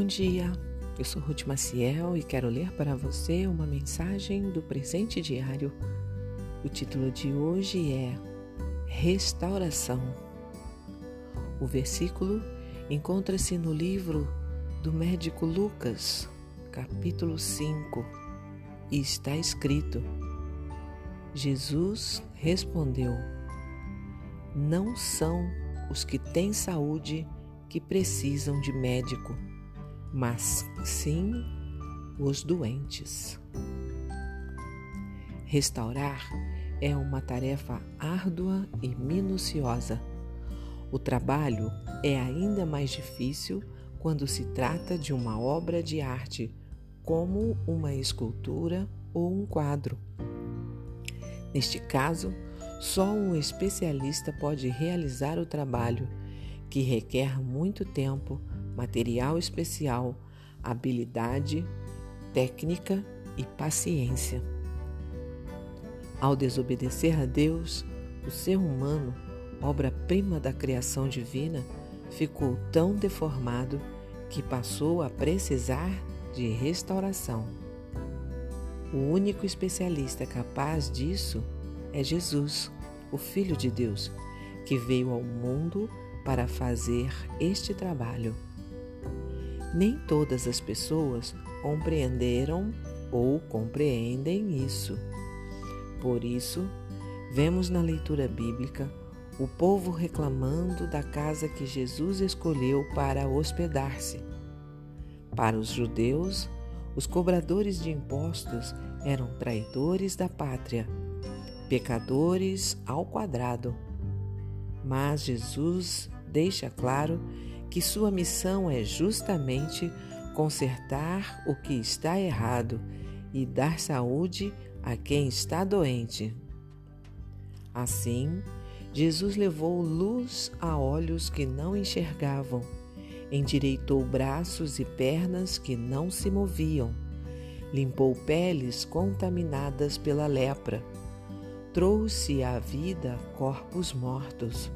Bom dia, eu sou Ruth Maciel e quero ler para você uma mensagem do presente diário. O título de hoje é Restauração. O versículo encontra-se no livro do médico Lucas, capítulo 5, e está escrito: Jesus respondeu: Não são os que têm saúde que precisam de médico, mas sim os doentes. Restaurar é uma tarefa árdua e minuciosa. O trabalho é ainda mais difícil quando se trata de uma obra de arte, como uma escultura ou um quadro. Neste caso, só um especialista pode realizar o trabalho, que requer muito tempo, material especial, habilidade, técnica e paciência. Ao desobedecer a Deus, o ser humano, obra-prima da criação divina, ficou tão deformado que passou a precisar de restauração. O único especialista capaz disso é Jesus, o Filho de Deus, que veio ao mundo para fazer este trabalho. Nem todas as pessoas compreenderam ou compreendem isso. Por isso, vemos na leitura bíblica o povo reclamando da casa que Jesus escolheu para hospedar-se. Para os judeus, os cobradores de impostos eram traidores da pátria pecadores ao quadrado. Mas Jesus deixa claro que sua missão é justamente consertar o que está errado e dar saúde a quem está doente. Assim, Jesus levou luz a olhos que não enxergavam, endireitou braços e pernas que não se moviam, limpou peles contaminadas pela lepra trouxe à vida corpos mortos.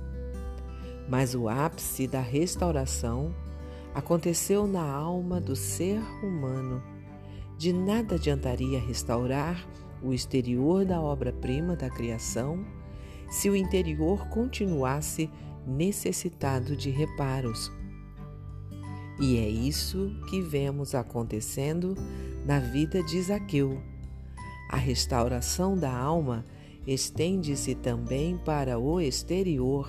Mas o ápice da restauração aconteceu na alma do ser humano. De nada adiantaria restaurar o exterior da obra-prima da criação se o interior continuasse necessitado de reparos. E é isso que vemos acontecendo na vida de Zaqueu. A restauração da alma estende-se também para o exterior,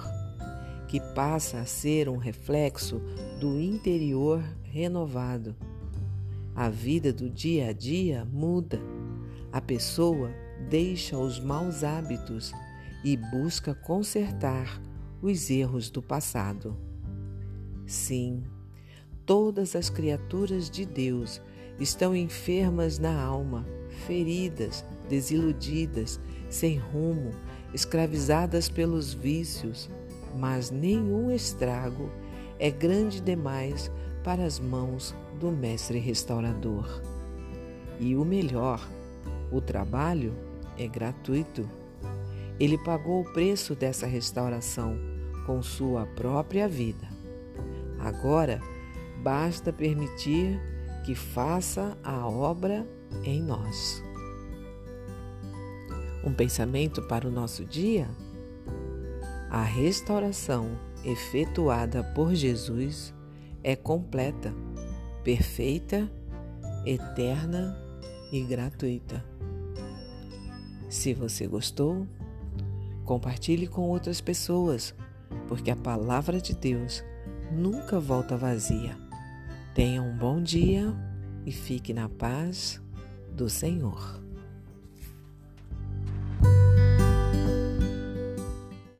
que passa a ser um reflexo do interior renovado. A vida do dia a dia muda. A pessoa deixa os maus hábitos e busca consertar os erros do passado. Sim, todas as criaturas de Deus estão enfermas na alma, feridas, desiludidas, sem rumo, escravizadas pelos vícios, mas nenhum estrago é grande demais para as mãos do Mestre Restaurador. E o melhor, o trabalho é gratuito. Ele pagou o preço dessa restauração com sua própria vida. Agora, basta permitir que faça a obra em nós. Um pensamento para o nosso dia? A restauração efetuada por Jesus é completa, perfeita, eterna e gratuita. Se você gostou, compartilhe com outras pessoas, porque a palavra de Deus nunca volta vazia. Tenha um bom dia e fique na paz do Senhor.